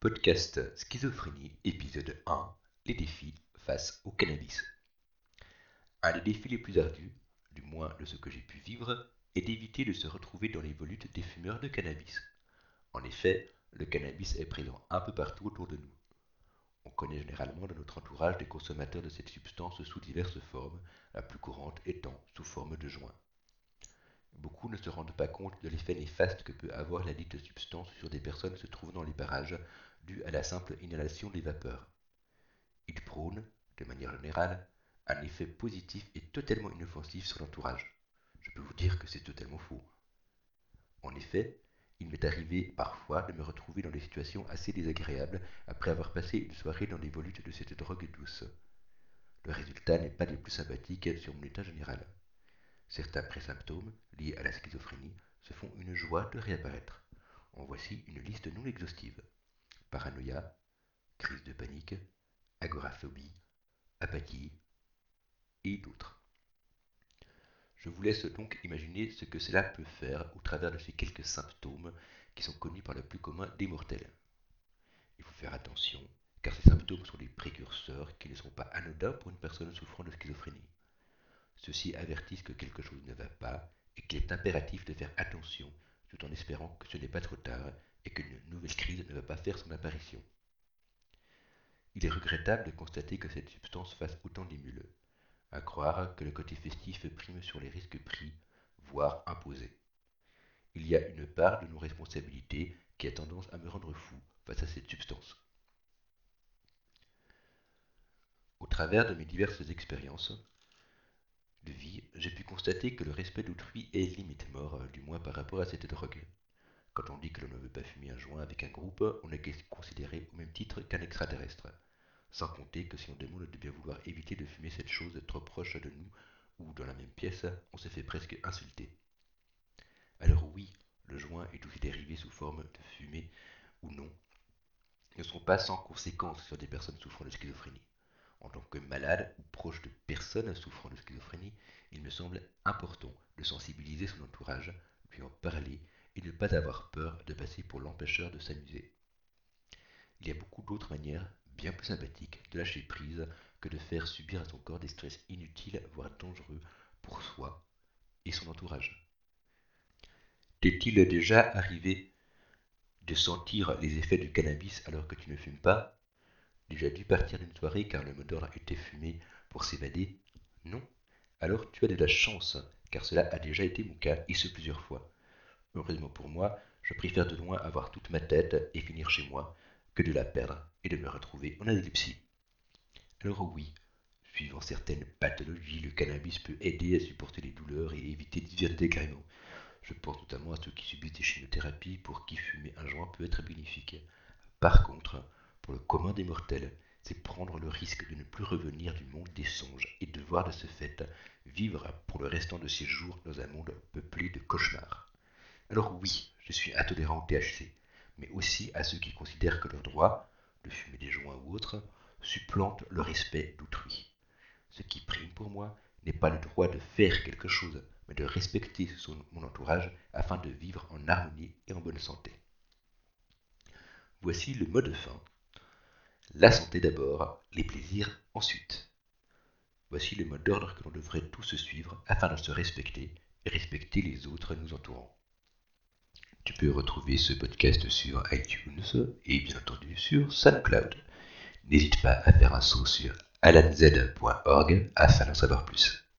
Podcast Schizophrénie, épisode 1 Les défis face au cannabis. Un des défis les plus ardus, du moins de ce que j'ai pu vivre, est d'éviter de se retrouver dans les volutes des fumeurs de cannabis. En effet, le cannabis est présent un peu partout autour de nous. On connaît généralement dans notre entourage des consommateurs de cette substance sous diverses formes, la plus courante étant sous forme de joint. Ne se rendent pas compte de l'effet néfaste que peut avoir la dite substance sur des personnes se trouvant dans les parages dû à la simple inhalation des vapeurs. Il prône, de manière générale, un effet positif et totalement inoffensif sur l'entourage. Je peux vous dire que c'est totalement faux. En effet, il m'est arrivé parfois de me retrouver dans des situations assez désagréables après avoir passé une soirée dans les volutes de cette drogue douce. Le résultat n'est pas des plus sympathiques sur mon état général. Certains présymptômes liés à la schizophrénie se font une joie de réapparaître. En voici une liste non exhaustive paranoïa, crise de panique, agoraphobie, apathie et d'autres. Je vous laisse donc imaginer ce que cela peut faire au travers de ces quelques symptômes qui sont connus par le plus commun des mortels. Il faut faire attention, car ces symptômes sont des précurseurs qui ne sont pas anodins pour une personne souffrant de schizophrénie. Ceux-ci avertissent que quelque chose ne va pas et qu'il est impératif de faire attention tout en espérant que ce n'est pas trop tard et qu'une nouvelle crise ne va pas faire son apparition. Il est regrettable de constater que cette substance fasse autant d'émules, à croire que le côté festif prime sur les risques pris, voire imposés. Il y a une part de nos responsabilités qui a tendance à me rendre fou face à cette substance. Au travers de mes diverses expériences j'ai pu constater que le respect d'autrui est limite mort, du moins par rapport à cette drogue. Quand on dit que l'on ne veut pas fumer un joint avec un groupe, on est considéré au même titre qu'un extraterrestre. Sans compter que si on demande de bien vouloir éviter de fumer cette chose trop proche de nous ou dans la même pièce, on se fait presque insulter. Alors oui, le joint et tous ses dérivés sous forme de fumée ou non ne sont pas sans conséquences sur des personnes souffrant de schizophrénie. En tant que malade ou proche de personnes souffrant de me semble important de sensibiliser son entourage, lui en parler et ne pas avoir peur de passer pour l'empêcheur de s'amuser. Il y a beaucoup d'autres manières bien plus sympathiques de lâcher prise que de faire subir à son corps des stress inutiles, voire dangereux pour soi et son entourage. T'est-il déjà arrivé de sentir les effets du cannabis alors que tu ne fumes pas? Déjà dû partir d'une soirée car le mot d'ordre était fumé pour s'évader Alors tu as de la chance, car cela a déjà été mon cas, et ce plusieurs fois. Heureusement pour moi, je préfère de loin avoir toute ma tête et finir chez moi que de la perdre et de me retrouver en analepsie. Alors oui, suivant certaines pathologies, le cannabis peut aider à supporter les douleurs et éviter divers dégréments. Je pense notamment à ceux qui subissent des chimiothérapies pour qui fumer un joint peut être bénéfique. Par contre, pour le commun des mortels, c'est prendre le risque de ne plus revenir du monde des songes et de ce fait vivre pour le restant de ses jours dans un monde peuplé de cauchemars. Alors oui, je suis intolérant au THC, mais aussi à ceux qui considèrent que leur droit, de fumer des joints ou autres, supplante le respect d'autrui. Ce qui prime pour moi n'est pas le droit de faire quelque chose, mais de respecter son, mon entourage afin de vivre en harmonie et en bonne santé. Voici le mot de fin. La santé d'abord, les plaisirs ensuite. Voici le mot d'ordre que l'on devrait tous suivre afin de se respecter et respecter les autres nous entourant. Tu peux retrouver ce podcast sur iTunes et bien entendu sur SoundCloud. N'hésite pas à faire un saut sur alanz.org afin d'en savoir plus.